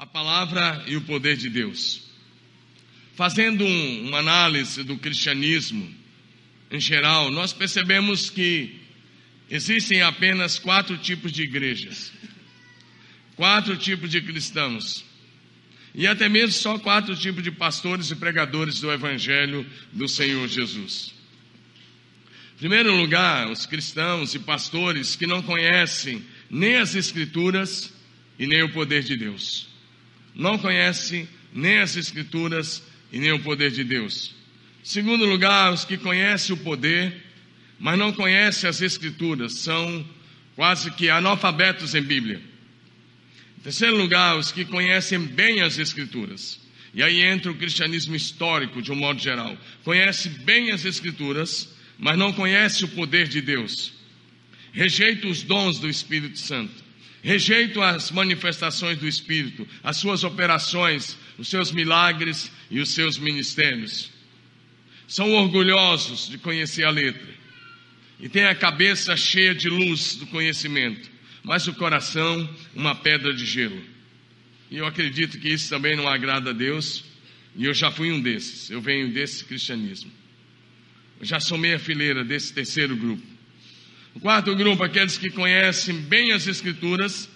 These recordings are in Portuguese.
a palavra e o poder de Deus. Fazendo um, uma análise do cristianismo em geral, nós percebemos que existem apenas quatro tipos de igrejas, quatro tipos de cristãos, e até mesmo só quatro tipos de pastores e pregadores do Evangelho do Senhor Jesus. Em primeiro lugar, os cristãos e pastores que não conhecem nem as Escrituras e nem o poder de Deus. Não conhecem nem as Escrituras e nem o poder de Deus. Segundo lugar, os que conhecem o poder, mas não conhecem as Escrituras, são quase que analfabetos em Bíblia. Terceiro lugar, os que conhecem bem as Escrituras. E aí entra o cristianismo histórico, de um modo geral. Conhece bem as Escrituras, mas não conhece o poder de Deus. Rejeita os dons do Espírito Santo. Rejeita as manifestações do Espírito, as suas operações, os seus milagres e os seus ministérios. São orgulhosos de conhecer a letra e têm a cabeça cheia de luz do conhecimento mas o coração uma pedra de gelo. E eu acredito que isso também não agrada a Deus, e eu já fui um desses, eu venho desse cristianismo. Eu já somei a fileira desse terceiro grupo. O quarto grupo, aqueles que conhecem bem as Escrituras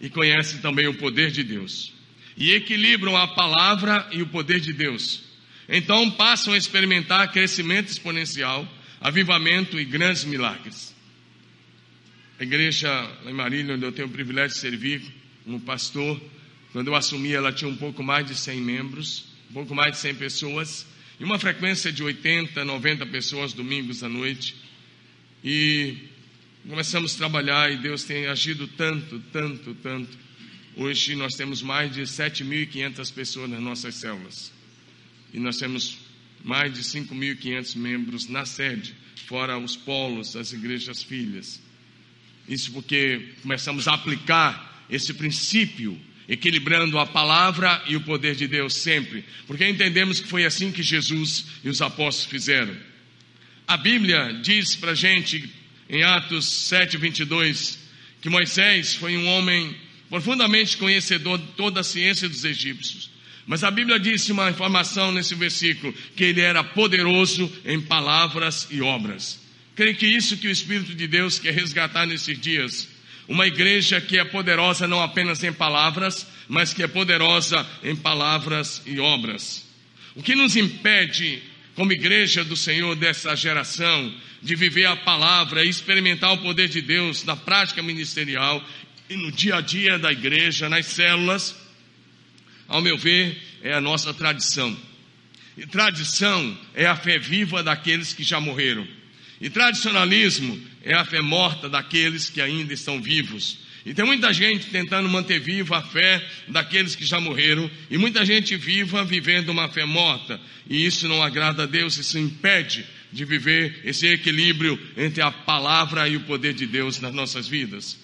e conhecem também o poder de Deus, e equilibram a palavra e o poder de Deus. Então passam a experimentar crescimento exponencial, avivamento e grandes milagres. A igreja em Marília, onde eu tenho o privilégio de servir como pastor, quando eu assumi, ela tinha um pouco mais de 100 membros, um pouco mais de 100 pessoas, e uma frequência de 80, 90 pessoas domingos à noite. E começamos a trabalhar e Deus tem agido tanto, tanto, tanto. Hoje nós temos mais de 7.500 pessoas nas nossas células. E nós temos mais de 5.500 membros na sede, fora os polos, as igrejas filhas. Isso porque começamos a aplicar esse princípio, equilibrando a palavra e o poder de Deus sempre, porque entendemos que foi assim que Jesus e os apóstolos fizeram. A Bíblia diz para gente, em Atos 7, 22, que Moisés foi um homem profundamente conhecedor de toda a ciência dos egípcios. Mas a Bíblia disse uma informação nesse versículo, que ele era poderoso em palavras e obras. Creio que isso que o Espírito de Deus quer resgatar nesses dias. Uma igreja que é poderosa não apenas em palavras, mas que é poderosa em palavras e obras. O que nos impede, como igreja do Senhor dessa geração, de viver a palavra experimentar o poder de Deus na prática ministerial e no dia a dia da igreja, nas células, ao meu ver, é a nossa tradição. E tradição é a fé viva daqueles que já morreram. E tradicionalismo é a fé morta daqueles que ainda estão vivos. E tem muita gente tentando manter viva a fé daqueles que já morreram, e muita gente viva vivendo uma fé morta. E isso não agrada a Deus, isso impede de viver esse equilíbrio entre a palavra e o poder de Deus nas nossas vidas.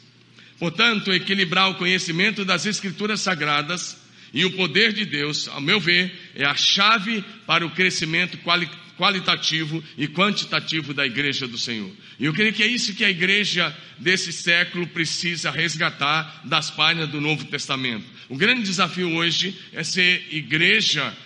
Portanto, equilibrar o conhecimento das Escrituras Sagradas e o poder de Deus, ao meu ver, é a chave para o crescimento qualitativo qualitativo e quantitativo da igreja do Senhor. E eu creio que é isso que a igreja desse século precisa resgatar das páginas do Novo Testamento. O grande desafio hoje é ser igreja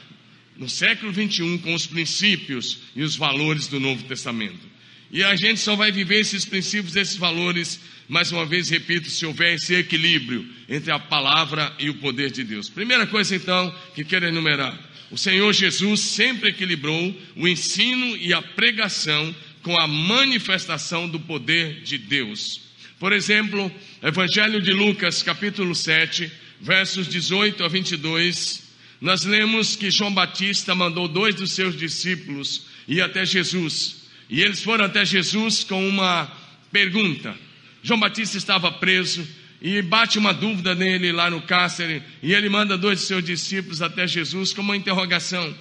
no século 21 com os princípios e os valores do Novo Testamento. E a gente só vai viver esses princípios, esses valores, mais uma vez repito, se houver esse equilíbrio entre a palavra e o poder de Deus. Primeira coisa então que quero enumerar o Senhor Jesus sempre equilibrou o ensino e a pregação com a manifestação do poder de Deus. Por exemplo, Evangelho de Lucas, capítulo 7, versos 18 a 22, nós lemos que João Batista mandou dois dos seus discípulos ir até Jesus. E eles foram até Jesus com uma pergunta. João Batista estava preso e bate uma dúvida nele lá no cárcere, e ele manda dois de seus discípulos até Jesus com uma interrogação.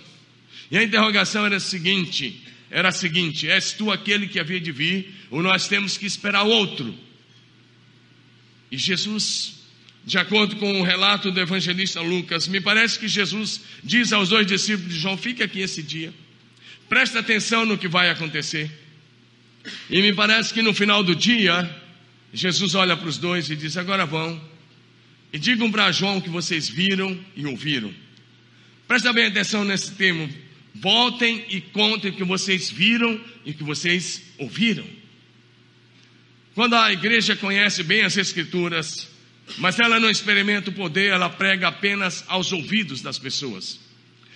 E a interrogação era a seguinte: era a seguinte: és tu aquele que havia de vir, ou nós temos que esperar outro? E Jesus, de acordo com o relato do evangelista Lucas, me parece que Jesus diz aos dois discípulos de João: fique aqui esse dia, presta atenção no que vai acontecer. E me parece que no final do dia, Jesus olha para os dois e diz: Agora vão, e digam para João que vocês viram e ouviram. Presta bem atenção nesse termo. Voltem e contem o que vocês viram e o que vocês ouviram. Quando a igreja conhece bem as Escrituras, mas ela não experimenta o poder, ela prega apenas aos ouvidos das pessoas.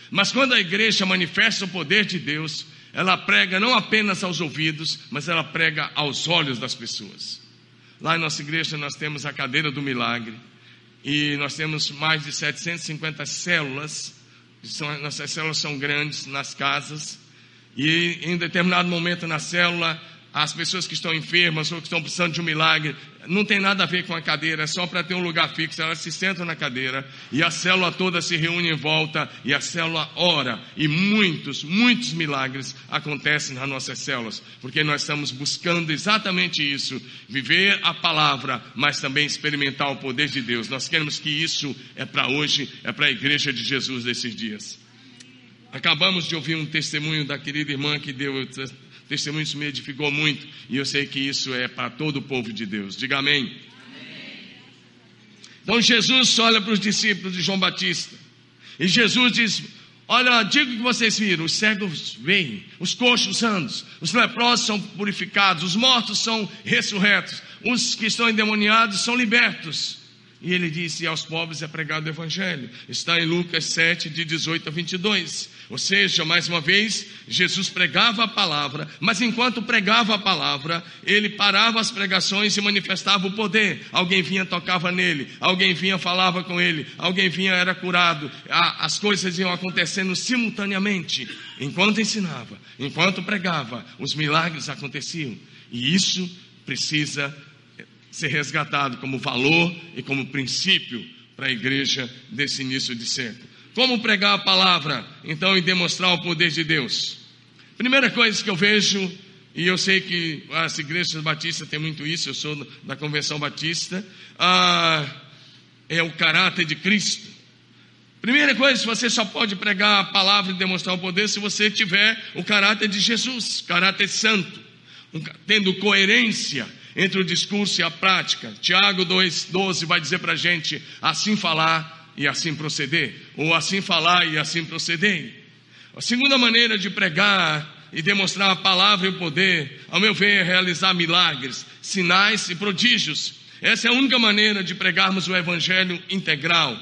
Mas quando a igreja manifesta o poder de Deus, ela prega não apenas aos ouvidos, mas ela prega aos olhos das pessoas. Lá em nossa igreja nós temos a cadeira do milagre e nós temos mais de 750 células. São, nossas células são grandes nas casas e em determinado momento na célula as pessoas que estão enfermas ou que estão precisando de um milagre, não tem nada a ver com a cadeira, é só para ter um lugar fixo. Elas se sentam na cadeira e a célula toda se reúne em volta e a célula ora. E muitos, muitos milagres acontecem nas nossas células, porque nós estamos buscando exatamente isso: viver a palavra, mas também experimentar o poder de Deus. Nós queremos que isso é para hoje, é para a igreja de Jesus desses dias. Acabamos de ouvir um testemunho da querida irmã que deu testemunho isso me edificou muito e eu sei que isso é para todo o povo de Deus. Diga amém. amém. Então Jesus olha para os discípulos de João Batista e Jesus diz: Olha, digo que vocês viram: os cegos veem, os coxos andam, os leprosos são purificados, os mortos são ressurretos, os que estão endemoniados são libertos. E ele disse: aos pobres é pregado o evangelho. Está em Lucas 7, de 18 a 22. Ou seja, mais uma vez, Jesus pregava a palavra, mas enquanto pregava a palavra, ele parava as pregações e manifestava o poder. Alguém vinha, tocava nele, alguém vinha, falava com ele, alguém vinha, era curado. As coisas iam acontecendo simultaneamente. Enquanto ensinava, enquanto pregava, os milagres aconteciam. E isso precisa ser resgatado como valor e como princípio para a igreja desse início de século. Como pregar a palavra, então, e demonstrar o poder de Deus? Primeira coisa que eu vejo, e eu sei que as igrejas batistas têm muito isso, eu sou da convenção batista, ah, é o caráter de Cristo. Primeira coisa, você só pode pregar a palavra e demonstrar o poder se você tiver o caráter de Jesus, caráter santo, tendo coerência entre o discurso e a prática. Tiago 2,12 vai dizer para a gente: assim falar e assim proceder, ou assim falar e assim proceder. A segunda maneira de pregar e demonstrar a palavra e o poder, ao meu ver, é realizar milagres, sinais e prodígios. Essa é a única maneira de pregarmos o evangelho integral.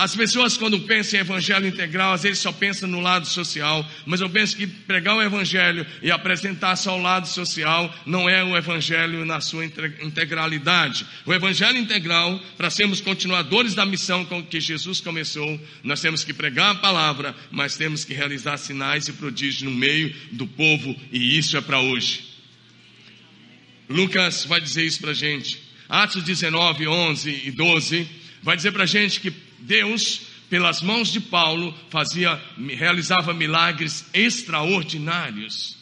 As pessoas, quando pensam em evangelho integral, às vezes só pensam no lado social, mas eu penso que pregar o evangelho e apresentar só o lado social não é o evangelho na sua integralidade. O evangelho integral, para sermos continuadores da missão com que Jesus começou, nós temos que pregar a palavra, mas temos que realizar sinais e prodígios no meio do povo, e isso é para hoje. Lucas vai dizer isso para a gente. Atos 19, 11 e 12 vai dizer para a gente que Deus, pelas mãos de Paulo, fazia, realizava milagres extraordinários.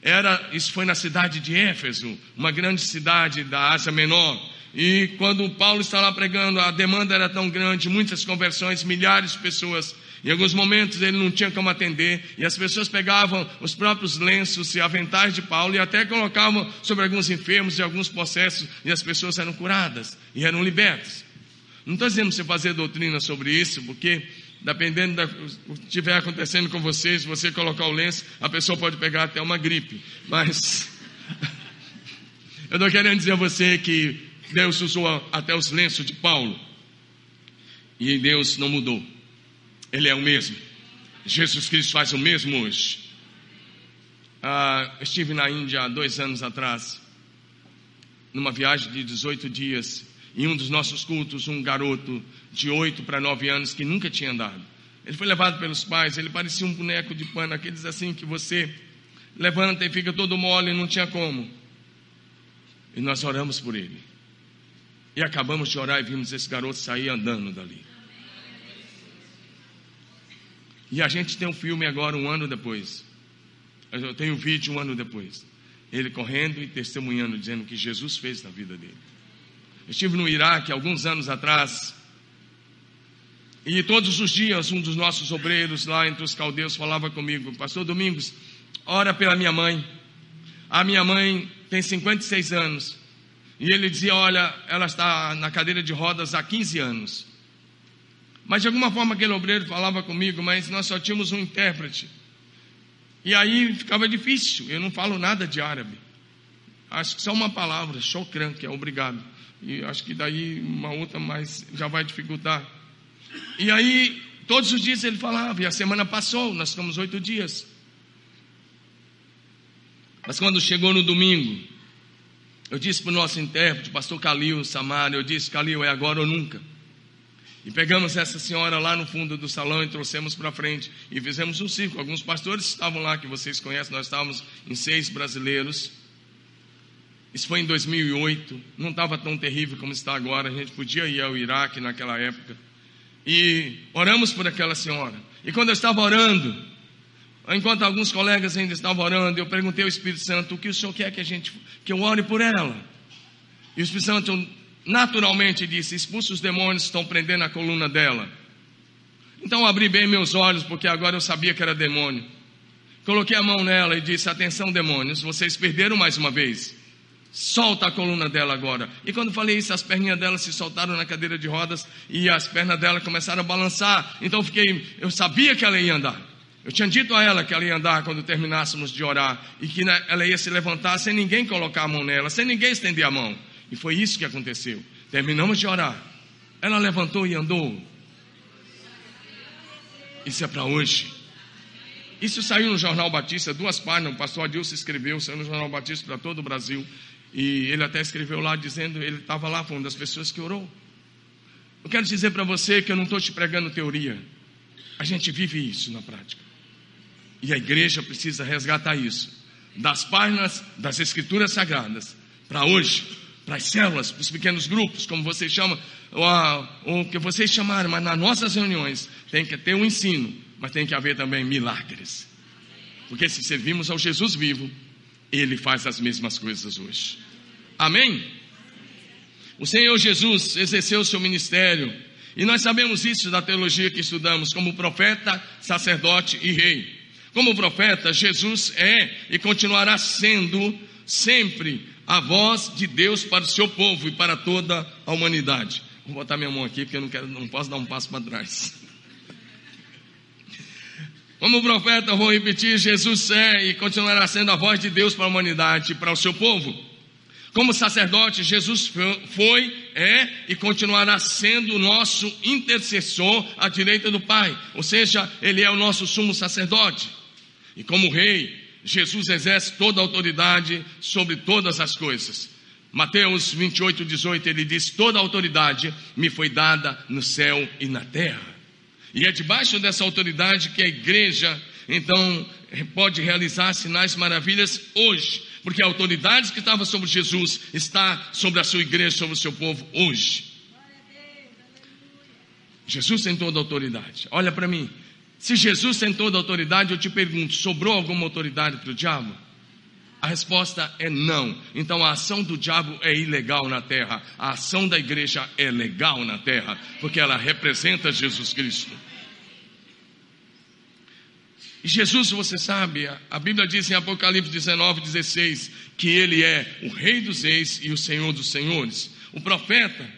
Era, isso foi na cidade de Éfeso, uma grande cidade da Ásia Menor. E quando Paulo está lá pregando, a demanda era tão grande, muitas conversões, milhares de pessoas. Em alguns momentos ele não tinha como atender, e as pessoas pegavam os próprios lenços e aventais de Paulo e até colocavam sobre alguns enfermos e alguns processos, e as pessoas eram curadas e eram libertas. Não estou dizendo você fazer doutrina sobre isso, porque dependendo do que estiver acontecendo com você, se você colocar o lenço, a pessoa pode pegar até uma gripe. Mas eu estou querendo dizer a você que Deus usou até os lenços de Paulo. E Deus não mudou. Ele é o mesmo. Jesus Cristo faz o mesmo hoje. Ah, estive na Índia há dois anos atrás, numa viagem de 18 dias, em um dos nossos cultos, um garoto de 8 para 9 anos que nunca tinha andado. Ele foi levado pelos pais, ele parecia um boneco de pano, aqueles assim que você levanta e fica todo mole, não tinha como. E nós oramos por ele. E acabamos de orar e vimos esse garoto sair andando dali. E a gente tem um filme agora, um ano depois. Eu tenho um vídeo um ano depois. Ele correndo e testemunhando, dizendo que Jesus fez na vida dele. Estive no Iraque alguns anos atrás. E todos os dias um dos nossos obreiros lá entre os caldeus falava comigo, Pastor Domingos, ora pela minha mãe. A minha mãe tem 56 anos E ele dizia: Olha, ela está na cadeira de rodas há 15 anos. Mas de alguma forma aquele obreiro falava comigo, mas nós só tínhamos um intérprete. E aí ficava difícil, eu não falo nada de árabe. Acho que só uma palavra, chokran, que é obrigado. E acho que daí uma outra, mas já vai dificultar. E aí, todos os dias ele falava, e a semana passou, nós ficamos oito dias. Mas quando chegou no domingo, eu disse para o nosso intérprete, pastor Calil Samara, eu disse, Calil, é agora ou nunca. E pegamos essa senhora lá no fundo do salão e trouxemos para frente. E fizemos um círculo. Alguns pastores estavam lá, que vocês conhecem, nós estávamos em seis brasileiros. Isso foi em 2008, não estava tão terrível como está agora. A gente podia ir ao Iraque naquela época. E oramos por aquela senhora. E quando eu estava orando, enquanto alguns colegas ainda estavam orando, eu perguntei ao Espírito Santo o que o Senhor quer que a gente que eu ore por ela. E o Espírito Santo naturalmente disse: expulsa os demônios que estão prendendo a coluna dela. Então eu abri bem meus olhos, porque agora eu sabia que era demônio. Coloquei a mão nela e disse: Atenção, demônios, vocês perderam mais uma vez. Solta a coluna dela agora. E quando falei isso, as perninhas dela se soltaram na cadeira de rodas e as pernas dela começaram a balançar. Então eu fiquei, eu sabia que ela ia andar. Eu tinha dito a ela que ela ia andar quando terminássemos de orar e que ela ia se levantar sem ninguém colocar a mão nela, sem ninguém estender a mão. E foi isso que aconteceu. Terminamos de orar. Ela levantou e andou. Isso é para hoje. Isso saiu no Jornal Batista, duas páginas. O pastor Adilson escreveu, saiu no Jornal Batista para todo o Brasil. E ele até escreveu lá dizendo, ele estava lá, foi uma das pessoas que orou. Eu quero dizer para você que eu não estou te pregando teoria. A gente vive isso na prática. E a igreja precisa resgatar isso. Das páginas das Escrituras Sagradas para hoje, para as células, para os pequenos grupos, como vocês chamam, ou, o que vocês chamaram, mas nas nossas reuniões tem que ter um ensino, mas tem que haver também milagres. Porque se servimos ao Jesus vivo, ele faz as mesmas coisas hoje. Amém? O Senhor Jesus exerceu o seu ministério, e nós sabemos isso da teologia que estudamos, como profeta, sacerdote e rei. Como profeta, Jesus é e continuará sendo sempre a voz de Deus para o seu povo e para toda a humanidade. Vou botar minha mão aqui porque eu não, quero, não posso dar um passo para trás. Como profeta, vou repetir: Jesus é e continuará sendo a voz de Deus para a humanidade e para o seu povo. Como sacerdote, Jesus foi, é e continuará sendo o nosso intercessor à direita do Pai, ou seja, ele é o nosso sumo sacerdote. E como rei, Jesus exerce toda a autoridade sobre todas as coisas. Mateus 28, 18, ele diz: Toda a autoridade me foi dada no céu e na terra. E é debaixo dessa autoridade que a igreja, então, pode realizar sinais maravilhas hoje, porque a autoridade que estava sobre Jesus está sobre a sua igreja, sobre o seu povo hoje. Jesus tem toda a autoridade. Olha para mim, se Jesus tem toda a autoridade, eu te pergunto: sobrou alguma autoridade para o diabo? A resposta é não. Então a ação do diabo é ilegal na terra. A ação da igreja é legal na terra, porque ela representa Jesus Cristo. Jesus, você sabe, a Bíblia diz em Apocalipse 19, 16, que ele é o Rei dos Reis e o Senhor dos Senhores. O profeta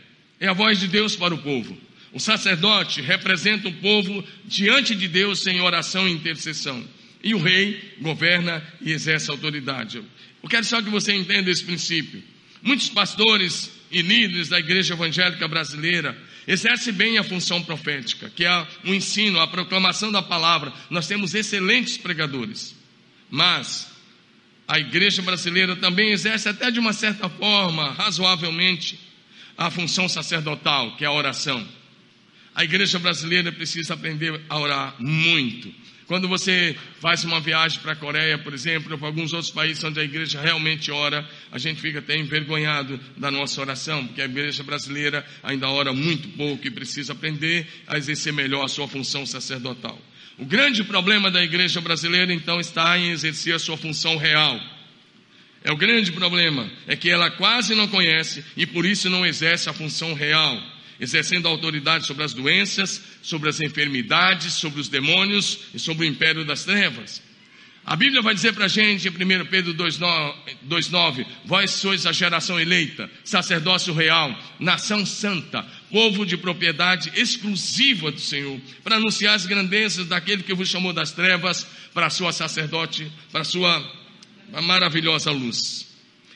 é a voz de Deus para o povo. O sacerdote representa o povo diante de Deus em oração e intercessão. E o rei governa e exerce autoridade. Eu quero só que você entenda esse princípio. Muitos pastores e líderes da igreja evangélica brasileira exercem bem a função profética, que é o ensino, a proclamação da palavra. Nós temos excelentes pregadores. Mas a igreja brasileira também exerce, até de uma certa forma, razoavelmente, a função sacerdotal, que é a oração. A igreja brasileira precisa aprender a orar muito. Quando você faz uma viagem para a Coreia, por exemplo, ou para alguns outros países onde a igreja realmente ora, a gente fica até envergonhado da nossa oração, porque a igreja brasileira ainda ora muito pouco e precisa aprender a exercer melhor a sua função sacerdotal. O grande problema da igreja brasileira, então, está em exercer a sua função real. É o grande problema, é que ela quase não conhece e por isso não exerce a função real exercendo autoridade sobre as doenças, sobre as enfermidades, sobre os demônios e sobre o império das trevas. A Bíblia vai dizer para a gente em 1 Pedro 2,9: Vós sois a geração eleita, sacerdócio real, nação santa, povo de propriedade exclusiva do Senhor, para anunciar as grandezas daquele que vos chamou das trevas para a sua sacerdote, para a sua maravilhosa luz.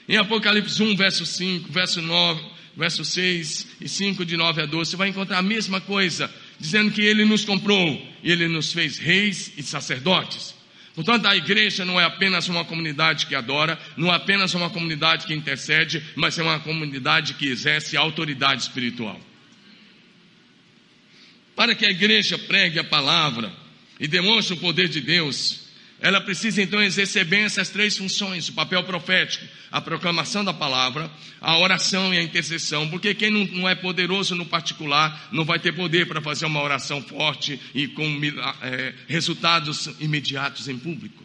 Em Apocalipse 1, verso 5, verso 9, verso 6 e 5, de 9 a 12, você vai encontrar a mesma coisa, dizendo que ele nos comprou e ele nos fez reis e sacerdotes. Portanto, a igreja não é apenas uma comunidade que adora, não é apenas uma comunidade que intercede, mas é uma comunidade que exerce autoridade espiritual. Para que a igreja pregue a palavra e demonstre o poder de Deus, ela precisa então exercer bem essas três funções: o papel profético, a proclamação da palavra, a oração e a intercessão. Porque quem não, não é poderoso no particular não vai ter poder para fazer uma oração forte e com é, resultados imediatos em público.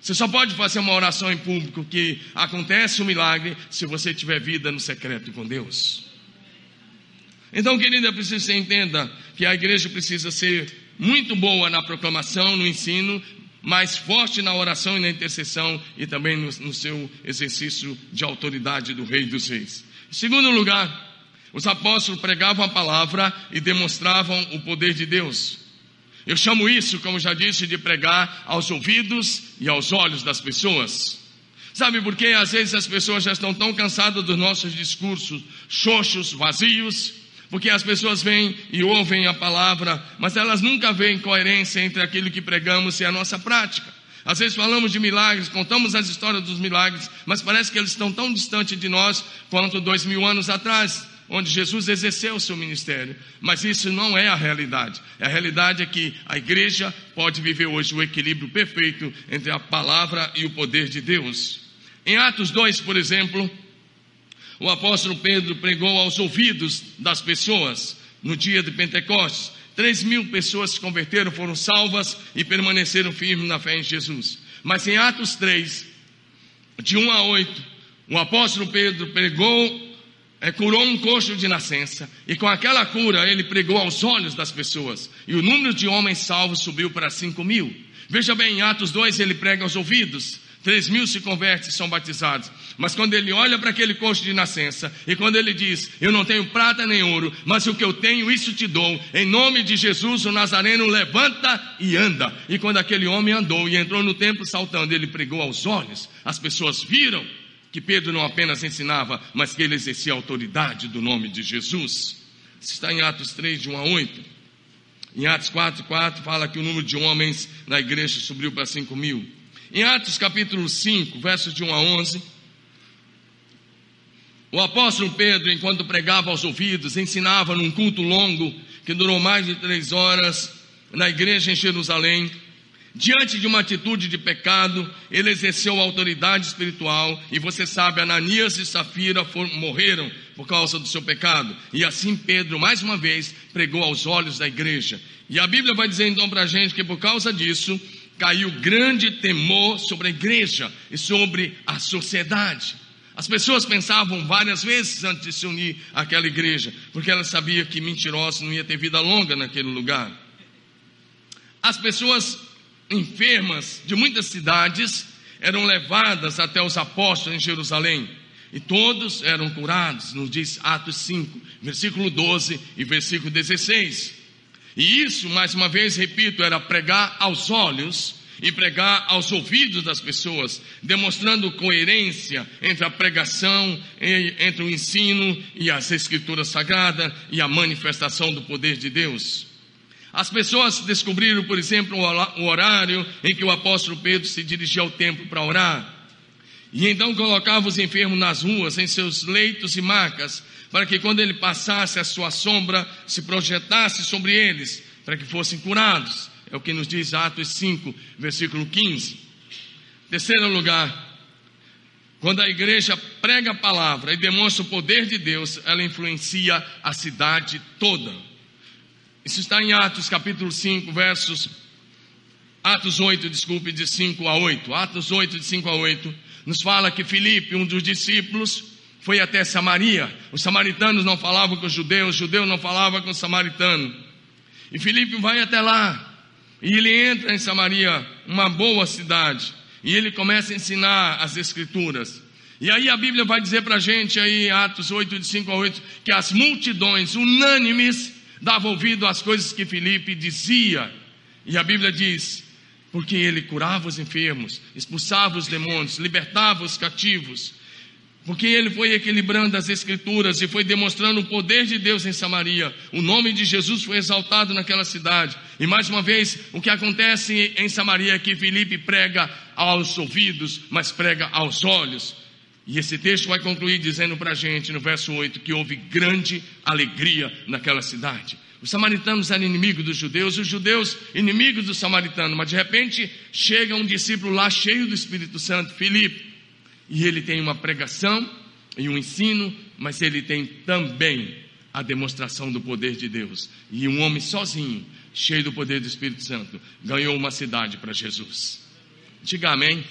Você só pode fazer uma oração em público que acontece um milagre se você tiver vida no secreto com Deus. Então, querida, eu preciso que você entenda que a igreja precisa ser muito boa na proclamação, no ensino, mais forte na oração e na intercessão e também no, no seu exercício de autoridade do Rei dos Reis. Em segundo lugar, os apóstolos pregavam a palavra e demonstravam o poder de Deus. Eu chamo isso, como já disse, de pregar aos ouvidos e aos olhos das pessoas. Sabe por quê? Às vezes as pessoas já estão tão cansadas dos nossos discursos xoxos, vazios, porque as pessoas vêm e ouvem a palavra, mas elas nunca veem coerência entre aquilo que pregamos e a nossa prática. Às vezes falamos de milagres, contamos as histórias dos milagres, mas parece que eles estão tão distantes de nós quanto dois mil anos atrás, onde Jesus exerceu o seu ministério. Mas isso não é a realidade. A realidade é que a igreja pode viver hoje o equilíbrio perfeito entre a palavra e o poder de Deus. Em Atos 2, por exemplo, o apóstolo Pedro pregou aos ouvidos das pessoas no dia de Pentecostes. Três mil pessoas se converteram, foram salvas e permaneceram firmes na fé em Jesus. Mas em Atos 3, de 1 a 8, o apóstolo Pedro pregou, é, curou um coxo de nascença, e com aquela cura ele pregou aos olhos das pessoas, e o número de homens salvos subiu para 5 mil. Veja bem, em Atos 2 ele prega aos ouvidos, Três mil se convertem e são batizados. Mas quando ele olha para aquele coxo de nascença, e quando ele diz: Eu não tenho prata nem ouro, mas o que eu tenho, isso te dou. Em nome de Jesus, o Nazareno levanta e anda. E quando aquele homem andou e entrou no templo saltando, ele pregou aos olhos. As pessoas viram que Pedro não apenas ensinava, mas que ele exercia a autoridade do nome de Jesus. Isso está em Atos 3, de 1 a 8. Em Atos 4, 4 fala que o número de homens na igreja subiu para 5 mil. Em Atos capítulo 5, versos de 1 a 11, o apóstolo Pedro, enquanto pregava aos ouvidos, ensinava num culto longo, que durou mais de três horas, na igreja em Jerusalém, diante de uma atitude de pecado, ele exerceu autoridade espiritual, e você sabe, Ananias e Safira foram, morreram por causa do seu pecado, e assim Pedro, mais uma vez, pregou aos olhos da igreja. E a Bíblia vai dizer então para a gente que por causa disso, caiu grande temor sobre a igreja e sobre a sociedade. As pessoas pensavam várias vezes antes de se unir àquela igreja, porque elas sabiam que mentirosos não ia ter vida longa naquele lugar. As pessoas enfermas de muitas cidades eram levadas até os apóstolos em Jerusalém. E todos eram curados, nos diz Atos 5, versículo 12 e versículo 16. E isso, mais uma vez, repito, era pregar aos olhos e pregar aos ouvidos das pessoas, demonstrando coerência entre a pregação, entre o ensino e as escrituras sagradas e a manifestação do poder de Deus. As pessoas descobriram, por exemplo, o horário em que o apóstolo Pedro se dirigia ao templo para orar. E então colocava os enfermos nas ruas, em seus leitos e macas, para que quando ele passasse, a sua sombra se projetasse sobre eles, para que fossem curados. É o que nos diz Atos 5, versículo 15. Terceiro lugar, quando a igreja prega a palavra e demonstra o poder de Deus, ela influencia a cidade toda. Isso está em Atos capítulo 5, versos. Atos 8, desculpe, de 5 a 8. Atos 8, de 5 a 8, nos fala que Filipe, um dos discípulos, foi até Samaria. Os samaritanos não falavam com os judeus, os judeus não falavam com os samaritanos. E Filipe vai até lá. E ele entra em Samaria, uma boa cidade. e ele começa a ensinar as Escrituras. E aí a Bíblia vai dizer para a gente, aí, Atos 8, de 5 a 8, que as multidões unânimes davam ouvido às coisas que Filipe dizia. E a Bíblia diz: porque ele curava os enfermos, expulsava os demônios, libertava os cativos, porque ele foi equilibrando as escrituras e foi demonstrando o poder de Deus em Samaria. O nome de Jesus foi exaltado naquela cidade. E mais uma vez, o que acontece em Samaria é que Filipe prega aos ouvidos, mas prega aos olhos. E esse texto vai concluir dizendo para a gente, no verso 8, que houve grande alegria naquela cidade. Os samaritanos eram inimigos dos judeus, os judeus inimigos dos samaritanos, mas de repente chega um discípulo lá cheio do Espírito Santo, Filipe, e ele tem uma pregação e um ensino, mas ele tem também a demonstração do poder de Deus. E um homem sozinho, cheio do poder do Espírito Santo, ganhou uma cidade para Jesus. Diga amém.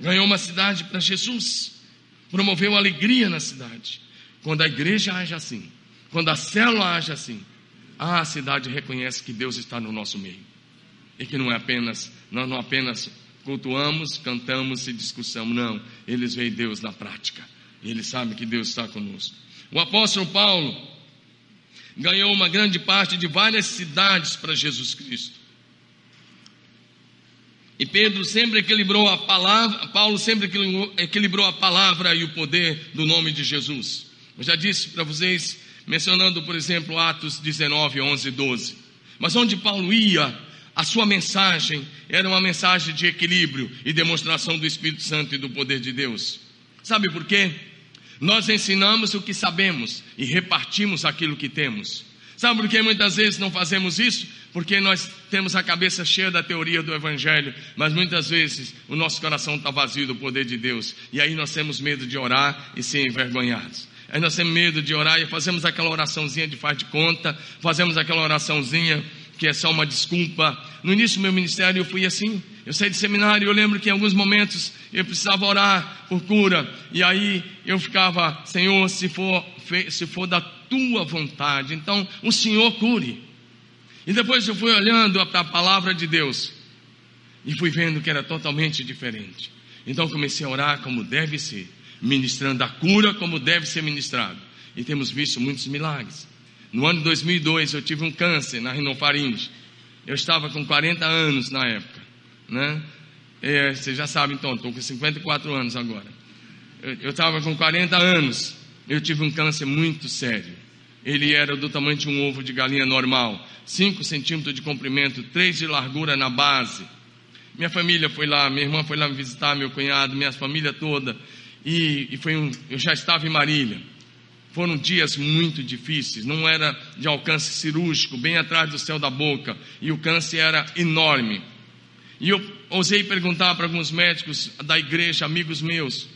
Ganhou uma cidade para Jesus, promoveu alegria na cidade. Quando a igreja age assim, quando a célula age assim, a cidade reconhece que Deus está no nosso meio. E que não é apenas, nós não apenas cultuamos, cantamos e discussamos, não. Eles veem Deus na prática. Eles sabem que Deus está conosco. O apóstolo Paulo ganhou uma grande parte de várias cidades para Jesus Cristo. E Pedro sempre equilibrou a palavra, Paulo sempre equilibrou a palavra e o poder do nome de Jesus. Eu já disse para vocês mencionando, por exemplo, Atos 19, 11 e 12. Mas onde Paulo ia, a sua mensagem era uma mensagem de equilíbrio e demonstração do Espírito Santo e do poder de Deus. Sabe por quê? Nós ensinamos o que sabemos e repartimos aquilo que temos. Sabe por que muitas vezes não fazemos isso? Porque nós temos a cabeça cheia da teoria do Evangelho, mas muitas vezes o nosso coração está vazio do poder de Deus. E aí nós temos medo de orar e ser envergonhados. Aí nós temos medo de orar e fazemos aquela oraçãozinha de faz de conta, fazemos aquela oraçãozinha que é só uma desculpa. No início do meu ministério eu fui assim. Eu saí de seminário eu lembro que em alguns momentos eu precisava orar por cura. E aí eu ficava, Senhor, se for, se for da tua vontade, então o Senhor cure. E depois eu fui olhando para a palavra de Deus e fui vendo que era totalmente diferente. Então comecei a orar como deve ser ministrando a cura como deve ser ministrado. E temos visto muitos milagres. No ano de 2002 eu tive um câncer na rinofaringe. Eu estava com 40 anos na época, né? É, você já sabe então, estou com 54 anos agora. Eu estava com 40 anos, eu tive um câncer muito sério. Ele era do tamanho de um ovo de galinha normal, 5 centímetros de comprimento, 3 de largura na base. Minha família foi lá, minha irmã foi lá me visitar, meu cunhado, minha família toda. E, e foi um, eu já estava em Marília. Foram dias muito difíceis, não era de alcance cirúrgico, bem atrás do céu da boca, e o câncer era enorme. E eu ousei perguntar para alguns médicos da igreja, amigos meus,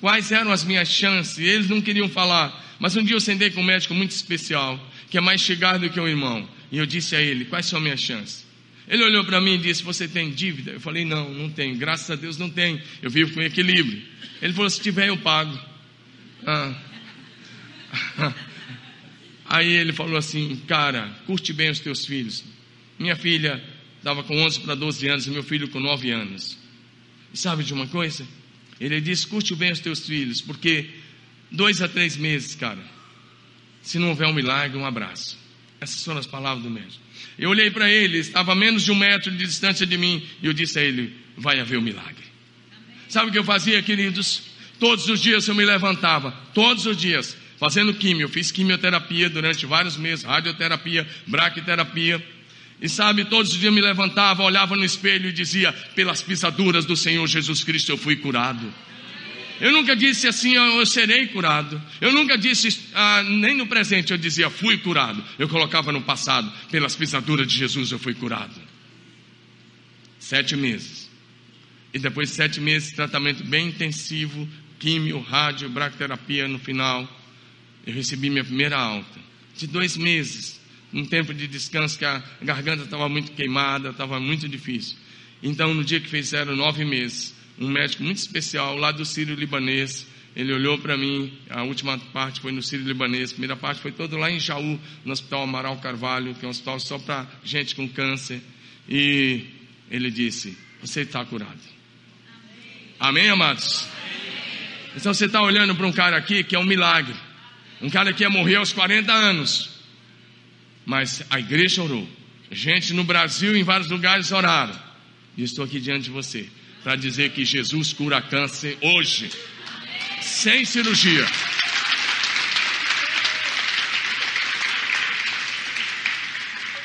quais eram as minhas chances, e eles não queriam falar. Mas um dia eu sentei com um médico muito especial, que é mais chegado do que um irmão, e eu disse a ele: quais são as minhas chances? Ele olhou para mim e disse: Você tem dívida? Eu falei: Não, não tenho. Graças a Deus não tenho. Eu vivo com equilíbrio. Ele falou: Se tiver, eu pago. Ah. Aí ele falou assim: Cara, curte bem os teus filhos. Minha filha estava com 11 para 12 anos meu filho com 9 anos. E sabe de uma coisa? Ele disse: Curte bem os teus filhos, porque dois a três meses, cara, se não houver um milagre, um abraço. Essas foram as palavras do médico. Eu olhei para ele, estava a menos de um metro de distância de mim, e eu disse a ele: Vai haver um milagre. Sabe o que eu fazia, queridos? Todos os dias eu me levantava, todos os dias, fazendo químio. Fiz quimioterapia durante vários meses, radioterapia, braquiterapia. E sabe, todos os dias me levantava, olhava no espelho e dizia: Pelas pisaduras do Senhor Jesus Cristo eu fui curado. Eu nunca disse assim, eu serei curado. Eu nunca disse, ah, nem no presente eu dizia, fui curado. Eu colocava no passado, pelas pisaduras de Jesus eu fui curado. Sete meses. E depois de sete meses tratamento bem intensivo, químio, rádio, bracterapia no final, eu recebi minha primeira alta. De dois meses, um tempo de descanso que a garganta estava muito queimada, estava muito difícil. Então, no dia que fizeram nove meses, um médico muito especial lá do Sírio Libanês. Ele olhou para mim, a última parte foi no Sírio Libanês, a primeira parte foi toda lá em Jaú, no Hospital Amaral Carvalho, que é um hospital só para gente com câncer. E ele disse: você está curado. Amém, amados? Então você está olhando para um cara aqui que é um milagre. Um cara que ia morrer aos 40 anos. Mas a igreja orou. Gente no Brasil, em vários lugares, oraram. E estou aqui diante de você para dizer que Jesus cura câncer hoje, sem cirurgia.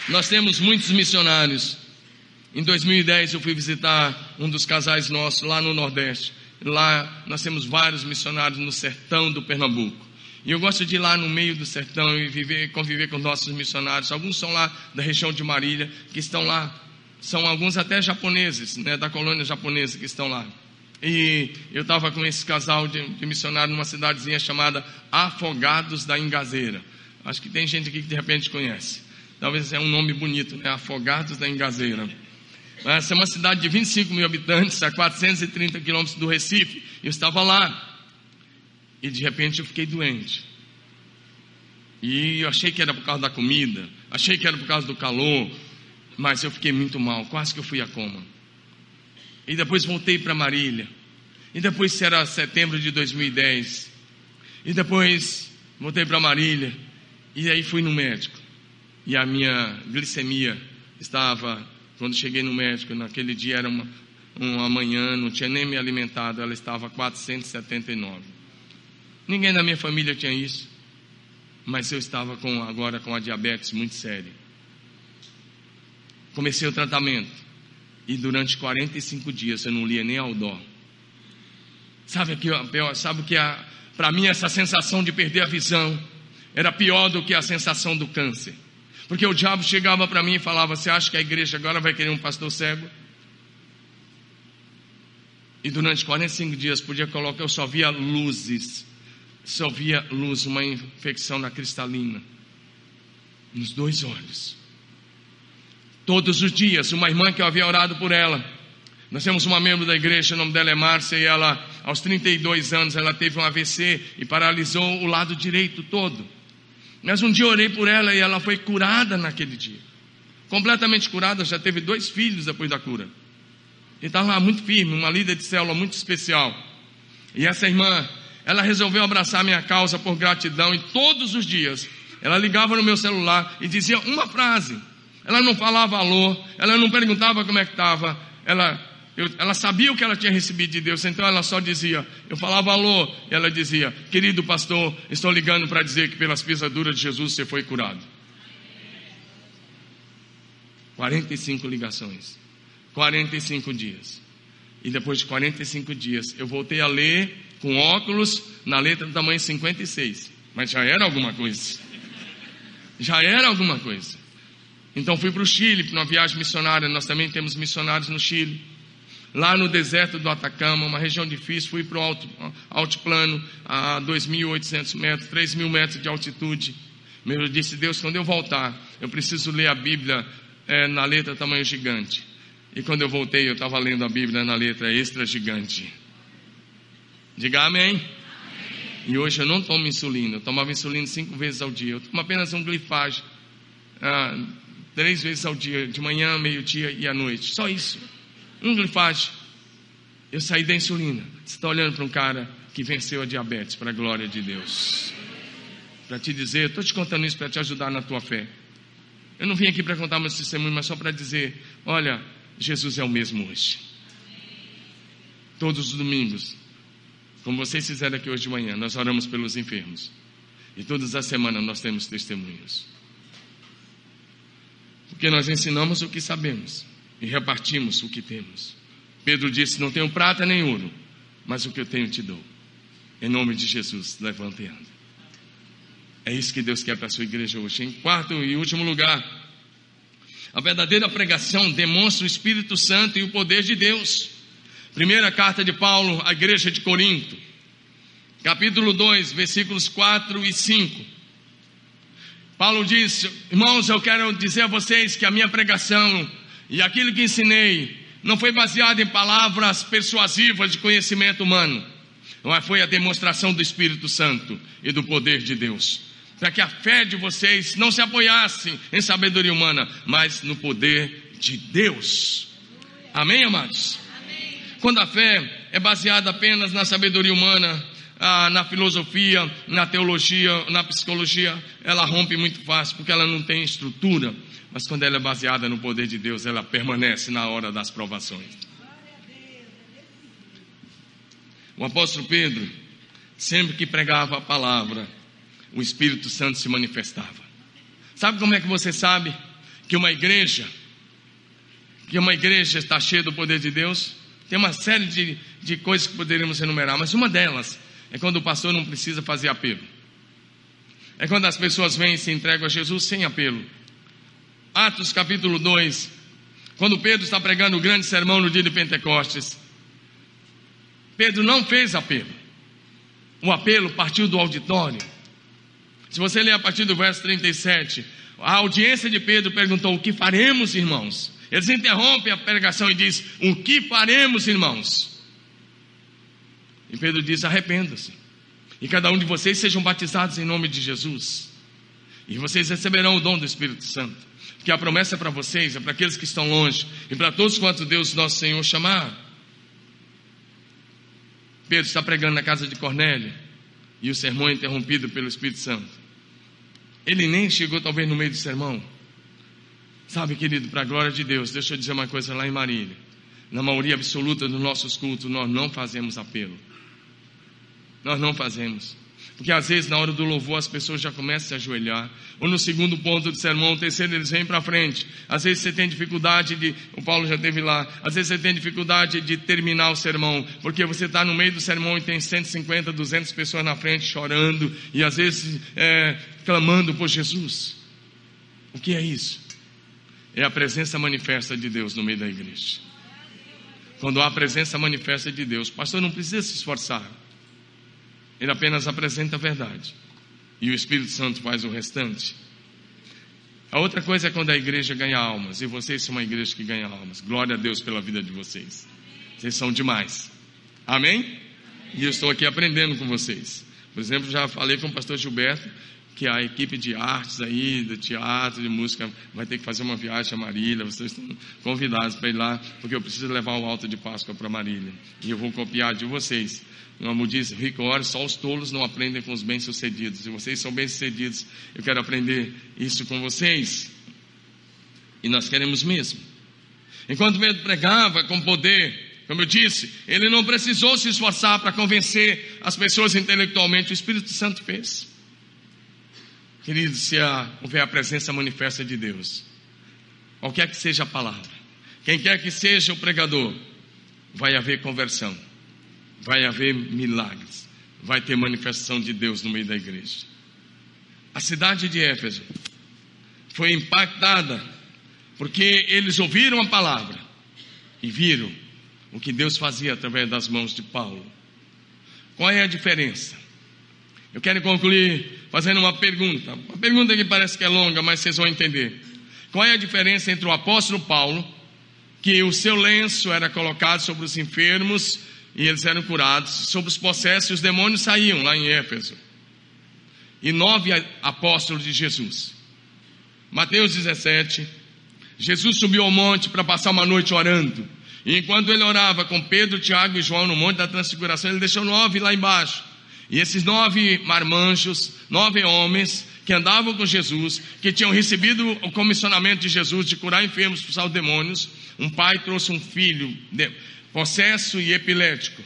Nós temos muitos missionários. Em 2010 eu fui visitar um dos casais nossos lá no Nordeste. Lá nós temos vários missionários no sertão do Pernambuco. E eu gosto de ir lá no meio do sertão e viver, conviver com nossos missionários. Alguns são lá da região de Marília, que estão lá. São alguns até japoneses, né, da colônia japonesa que estão lá. E eu estava com esse casal de, de missionários numa cidadezinha chamada Afogados da Engazeira. Acho que tem gente aqui que de repente conhece. Talvez é um nome bonito, né? Afogados da Engazeira. Essa é uma cidade de 25 mil habitantes, a 430 quilômetros do Recife. Eu estava lá. E de repente eu fiquei doente. E eu achei que era por causa da comida, achei que era por causa do calor, mas eu fiquei muito mal, quase que eu fui a coma. E depois voltei para Marília. E depois era setembro de 2010. E depois voltei para Marília. E aí fui no médico. E a minha glicemia estava quando cheguei no médico, naquele dia era uma, uma manhã, não tinha nem me alimentado, ela estava 479. Ninguém da minha família tinha isso, mas eu estava com, agora com a diabetes muito séria. Comecei o tratamento e durante 45 dias eu não lia nem ao dó. Sabe que sabe que para mim essa sensação de perder a visão era pior do que a sensação do câncer. Porque o diabo chegava para mim e falava: Você acha que a igreja agora vai querer um pastor cego? E durante 45 dias podia colocar, eu só via luzes, só via luz, uma infecção na cristalina, nos dois olhos. Todos os dias, uma irmã que eu havia orado por ela, nós temos uma membro da igreja, o nome dela é Márcia, e ela, aos 32 anos, ela teve um AVC e paralisou o lado direito todo. Mas um dia orei por ela e ela foi curada naquele dia. Completamente curada, já teve dois filhos depois da cura. E estava lá muito firme, uma líder de célula muito especial. E essa irmã, ela resolveu abraçar minha causa por gratidão e todos os dias ela ligava no meu celular e dizia uma frase. Ela não falava alô, ela não perguntava como é que estava, ela ela sabia o que ela tinha recebido de Deus, então ela só dizia, eu falava alô, e ela dizia, querido pastor, estou ligando para dizer que pelas pisaduras de Jesus você foi curado. 45 ligações, 45 dias. E depois de 45 dias, eu voltei a ler com óculos na letra do tamanho 56. Mas já era alguma coisa. Já era alguma coisa. Então fui para o Chile, para uma viagem missionária. Nós também temos missionários no Chile lá no deserto do Atacama, uma região difícil, fui para o alto, altiplano, a 2.800 metros, 3.000 metros de altitude. Eu disse, Deus, quando eu voltar, eu preciso ler a Bíblia é, na letra tamanho gigante. E quando eu voltei, eu estava lendo a Bíblia na letra extra gigante. Diga amém. amém. E hoje eu não tomo insulina, eu tomava insulina cinco vezes ao dia. Eu tomo apenas um glifage ah, três vezes ao dia, de manhã, meio-dia e à noite. Só isso um glifage. Eu saí da insulina. Você está olhando para um cara que venceu a diabetes, para a glória de Deus. Para te dizer, estou te contando isso para te ajudar na tua fé. Eu não vim aqui para contar meu testemunho, mas só para dizer: olha, Jesus é o mesmo hoje. Todos os domingos, como vocês fizeram aqui hoje de manhã, nós oramos pelos enfermos. E todas as semanas nós temos testemunhos. Porque nós ensinamos o que sabemos e repartimos o que temos. Pedro disse: Não tenho prata nem ouro, mas o que eu tenho te dou. Em nome de Jesus, levante e anda. É isso que Deus quer para a sua igreja hoje. Em quarto e último lugar, a verdadeira pregação demonstra o Espírito Santo e o poder de Deus. Primeira carta de Paulo à igreja de Corinto, capítulo 2, versículos 4 e 5. Paulo diz: Irmãos, eu quero dizer a vocês que a minha pregação e aquilo que ensinei não foi baseado em palavras persuasivas de conhecimento humano, mas foi a demonstração do Espírito Santo e do poder de Deus. Para que a fé de vocês não se apoiasse em sabedoria humana, mas no poder de Deus. Amém, amados? Quando a fé é baseada apenas na sabedoria humana, na filosofia, na teologia, na psicologia, ela rompe muito fácil, porque ela não tem estrutura. Mas quando ela é baseada no poder de Deus, ela permanece na hora das provações. O apóstolo Pedro, sempre que pregava a palavra, o Espírito Santo se manifestava. Sabe como é que você sabe que uma igreja, que uma igreja está cheia do poder de Deus? Tem uma série de, de coisas que poderíamos enumerar, mas uma delas é quando o pastor não precisa fazer apelo. É quando as pessoas vêm e se entregam a Jesus sem apelo. Atos capítulo 2, quando Pedro está pregando o grande sermão no dia de Pentecostes, Pedro não fez apelo. O apelo partiu do auditório. Se você ler a partir do verso 37, a audiência de Pedro perguntou: O que faremos, irmãos? Eles interrompem a pregação e diz: O que faremos, irmãos? E Pedro diz: Arrependa-se. E cada um de vocês sejam batizados em nome de Jesus. E vocês receberão o dom do Espírito Santo. Porque a promessa é para vocês, é para aqueles que estão longe, e para todos quanto Deus, nosso Senhor, chamar. Pedro está pregando na casa de Cornélio, e o sermão é interrompido pelo Espírito Santo. Ele nem chegou, talvez, no meio do sermão. Sabe, querido, para a glória de Deus, deixa eu dizer uma coisa lá em Marília. Na maioria absoluta dos nossos cultos, nós não fazemos apelo. Nós não fazemos. Porque às vezes na hora do louvor as pessoas já começam a se ajoelhar. Ou no segundo ponto do sermão, o terceiro eles vêm para frente. Às vezes você tem dificuldade de, o Paulo já teve lá, às vezes você tem dificuldade de terminar o sermão, porque você está no meio do sermão e tem 150, 200 pessoas na frente chorando e às vezes é, clamando por Jesus. O que é isso? É a presença manifesta de Deus no meio da igreja. Quando há a presença manifesta de Deus, o pastor não precisa se esforçar. Ele apenas apresenta a verdade. E o Espírito Santo faz o restante. A outra coisa é quando a igreja ganha almas. E vocês são uma igreja que ganha almas. Glória a Deus pela vida de vocês. Vocês são demais. Amém? E eu estou aqui aprendendo com vocês. Por exemplo, já falei com o pastor Gilberto que a equipe de artes aí, do teatro, de música, vai ter que fazer uma viagem a Marília. Vocês estão convidados para ir lá, porque eu preciso levar o alto de Páscoa para Marília. E eu vou copiar de vocês. Como diz Rico Ora, só os tolos não aprendem com os bem-sucedidos. E vocês são bem-sucedidos. Eu quero aprender isso com vocês. E nós queremos mesmo. Enquanto Pedro pregava com poder, como eu disse, ele não precisou se esforçar para convencer as pessoas intelectualmente. O Espírito Santo fez. Queridos, se houver a presença manifesta de Deus, qualquer que seja a palavra, quem quer que seja o pregador, vai haver conversão vai haver milagres, vai ter manifestação de Deus no meio da igreja. A cidade de Éfeso foi impactada porque eles ouviram a palavra e viram o que Deus fazia através das mãos de Paulo. Qual é a diferença? Eu quero concluir fazendo uma pergunta. Uma pergunta que parece que é longa, mas vocês vão entender. Qual é a diferença entre o apóstolo Paulo, que o seu lenço era colocado sobre os enfermos e eles eram curados. Sobre os possessos, os demônios saíam lá em Éfeso. E nove apóstolos de Jesus. Mateus 17. Jesus subiu ao monte para passar uma noite orando. E enquanto ele orava com Pedro, Tiago e João no Monte da Transfiguração, ele deixou nove lá embaixo. E esses nove marmanjos, nove homens que andavam com Jesus, que tinham recebido o comissionamento de Jesus de curar enfermos, expulsar os demônios, um pai trouxe um filho possesso e epilético.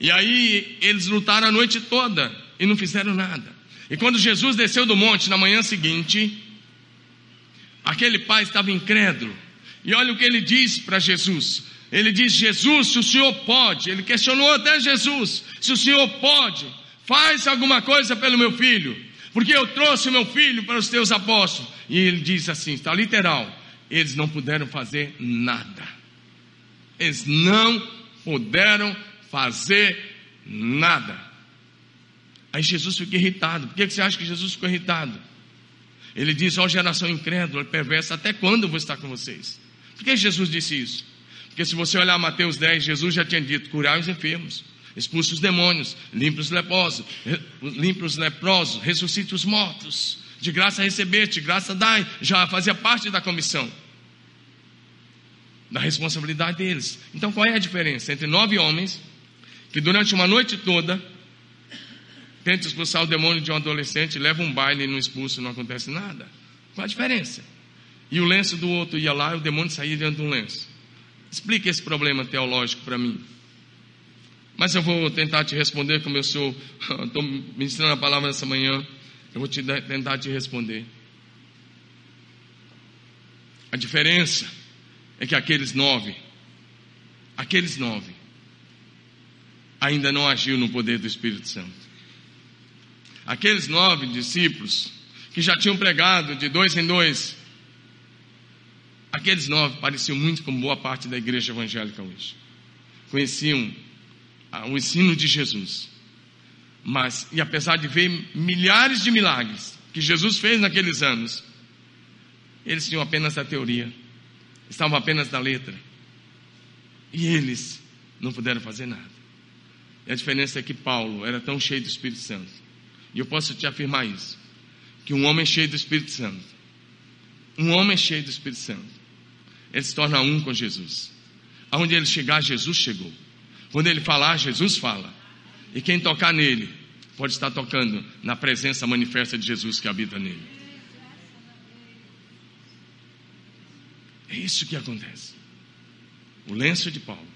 E aí eles lutaram a noite toda e não fizeram nada. E quando Jesus desceu do monte na manhã seguinte, aquele pai estava incrédulo. E olha o que ele diz para Jesus. Ele diz: Jesus, se o Senhor pode, ele questionou até Jesus: se o Senhor pode, faz alguma coisa pelo meu filho, porque eu trouxe meu filho para os teus apóstolos. E ele diz assim: está literal, eles não puderam fazer nada. Eles não puderam fazer nada. Aí Jesus fica irritado. Por que você acha que Jesus ficou irritado? Ele diz: Ó geração incrédula, perversa, até quando eu vou estar com vocês? Por que Jesus disse isso? Porque se você olhar Mateus 10, Jesus já tinha dito: curar os enfermos, expulse os demônios, limpe os leprosos, limpe os leprosos, ressuscite os mortos. De graça recebeste, de graça dai. Já fazia parte da comissão. da responsabilidade deles. Então qual é a diferença entre nove homens que durante uma noite toda tentam expulsar o demônio de um adolescente, leva um baile e não expulsa não acontece nada? Qual a diferença? E o lenço do outro ia lá e o demônio saía diante de um lenço. Explique esse problema teológico para mim. Mas eu vou tentar te responder como eu sou, estou ministrando a palavra essa manhã. Eu vou te tentar te responder. A diferença é que aqueles nove, aqueles nove, ainda não agiu no poder do Espírito Santo. Aqueles nove discípulos que já tinham pregado de dois em dois, aqueles nove pareciam muito com boa parte da igreja evangélica hoje. Conheciam o ensino de Jesus. Mas, e apesar de ver milhares de milagres que Jesus fez naqueles anos, eles tinham apenas a teoria, estavam apenas na letra. E eles não puderam fazer nada. E a diferença é que Paulo era tão cheio do Espírito Santo. E eu posso te afirmar isso: que um homem cheio do Espírito Santo, um homem cheio do Espírito Santo, ele se torna um com Jesus. Aonde ele chegar, Jesus chegou. Quando ele falar, Jesus fala. E quem tocar nele, pode estar tocando na presença manifesta de Jesus que habita nele. É isso que acontece. O lenço de Paulo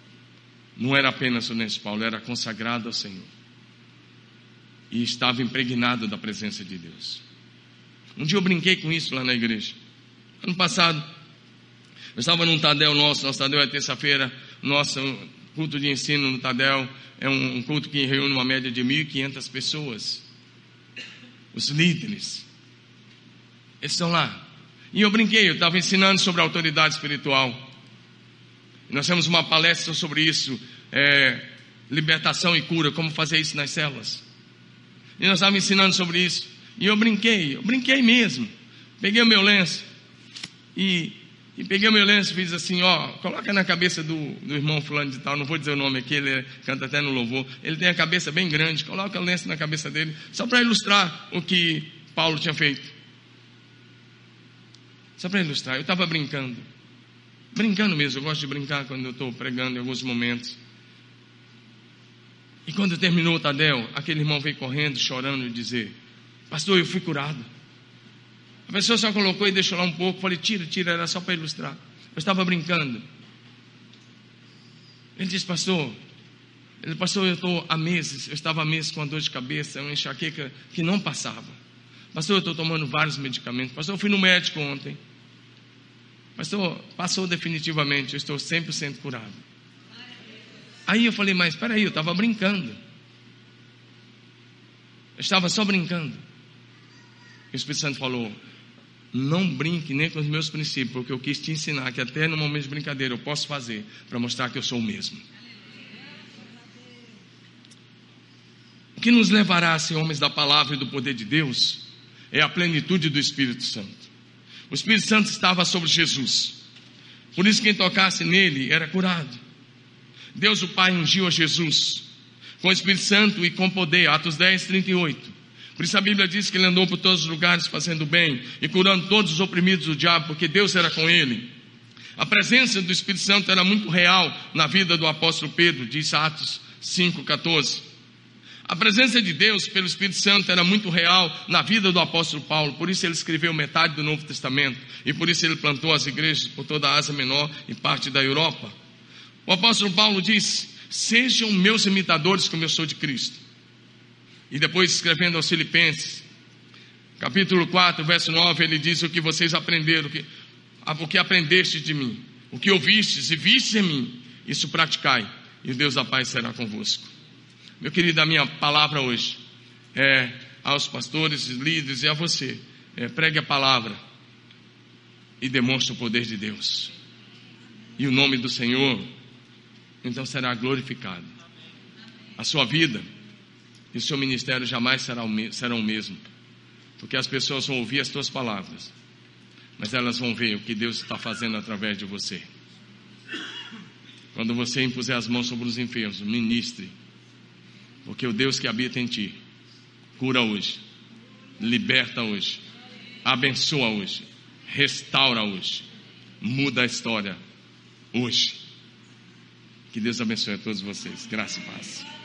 não era apenas o lenço de Paulo, era consagrado ao Senhor. E estava impregnado da presença de Deus. Um dia eu brinquei com isso lá na igreja. Ano passado, eu estava num Tadel nosso, nosso Tadel é terça-feira, nosso culto de ensino no Tadel é um culto que reúne uma média de 1.500 pessoas. Os líderes, eles estão lá. E eu brinquei, eu estava ensinando sobre autoridade espiritual. Nós temos uma palestra sobre isso, é, libertação e cura, como fazer isso nas células. E nós estávamos ensinando sobre isso. E eu brinquei, eu brinquei mesmo. Peguei o meu lenço e, e peguei meu lenço e fiz assim, ó, coloca na cabeça do, do irmão fulano de tal, não vou dizer o nome aqui, ele canta até no louvor. Ele tem a cabeça bem grande, coloca o lenço na cabeça dele, só para ilustrar o que Paulo tinha feito. Só para ilustrar, eu estava brincando. Brincando mesmo, eu gosto de brincar quando eu estou pregando em alguns momentos. E quando terminou o Tadel, aquele irmão veio correndo, chorando, e dizer: Pastor, eu fui curado. A pessoa só colocou e deixou lá um pouco. Falei: Tira, tira, era só para ilustrar. Eu estava brincando. Ele disse: Pastor, ele, pastor, eu estou há meses, eu estava há meses com uma dor de cabeça, uma enxaqueca que não passava. Pastor, eu estou tomando vários medicamentos. Pastor, eu fui no médico ontem. Pastor, passou definitivamente, eu estou 100% curado. Aí eu falei, mas espera aí, eu estava brincando. Eu estava só brincando. O Espírito Santo falou: não brinque nem com os meus princípios, porque eu quis te ensinar que até no momento de brincadeira eu posso fazer para mostrar que eu sou o mesmo. O que nos levará a ser homens da palavra e do poder de Deus é a plenitude do Espírito Santo. O Espírito Santo estava sobre Jesus. Por isso, quem tocasse nele era curado. Deus, o Pai, ungiu a Jesus com o Espírito Santo e com poder. Atos 10, 38. Por isso a Bíblia diz que ele andou por todos os lugares fazendo bem e curando todos os oprimidos do diabo, porque Deus era com ele. A presença do Espírito Santo era muito real na vida do apóstolo Pedro, diz Atos 5,14. A presença de Deus pelo Espírito Santo era muito real na vida do apóstolo Paulo, por isso ele escreveu metade do Novo Testamento e por isso ele plantou as igrejas por toda a Ásia Menor e parte da Europa. O apóstolo Paulo diz: Sejam meus imitadores como eu sou de Cristo. E depois, escrevendo aos Filipenses, capítulo 4, verso 9, ele diz: O que vocês aprenderam, o que, o que aprendeste de mim, o que ouvistes e vistes em mim, isso praticai, e o Deus da paz será convosco. Meu querido, a minha palavra hoje é aos pastores, líderes e a você. É, pregue a palavra e demonstre o poder de Deus. E o nome do Senhor, então será glorificado. A sua vida e o seu ministério jamais será o mesmo. Porque as pessoas vão ouvir as tuas palavras, mas elas vão ver o que Deus está fazendo através de você. Quando você impuser as mãos sobre os enfermos, ministre porque o Deus que habita em ti cura hoje, liberta hoje, abençoa hoje, restaura hoje, muda a história hoje. Que Deus abençoe a todos vocês. Graça e paz.